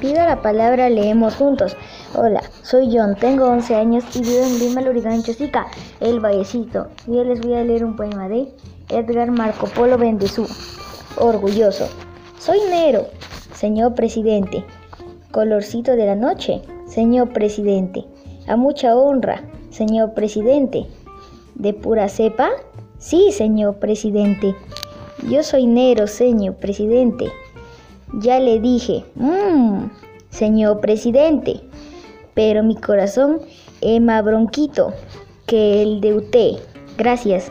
Pido la palabra, leemos juntos. Hola, soy John, tengo 11 años y vivo en Lima, Lurigancho, Chosica, El Vallecito. Y hoy les voy a leer un poema de Edgar Marco Polo Bendezú. Orgulloso. Soy Nero, señor presidente. Colorcito de la noche, señor presidente. A mucha honra, señor presidente. ¿De pura cepa? Sí, señor presidente. Yo soy Nero, señor presidente. Ya le dije, mmm, señor presidente, pero mi corazón es más bronquito que el de usted. Gracias.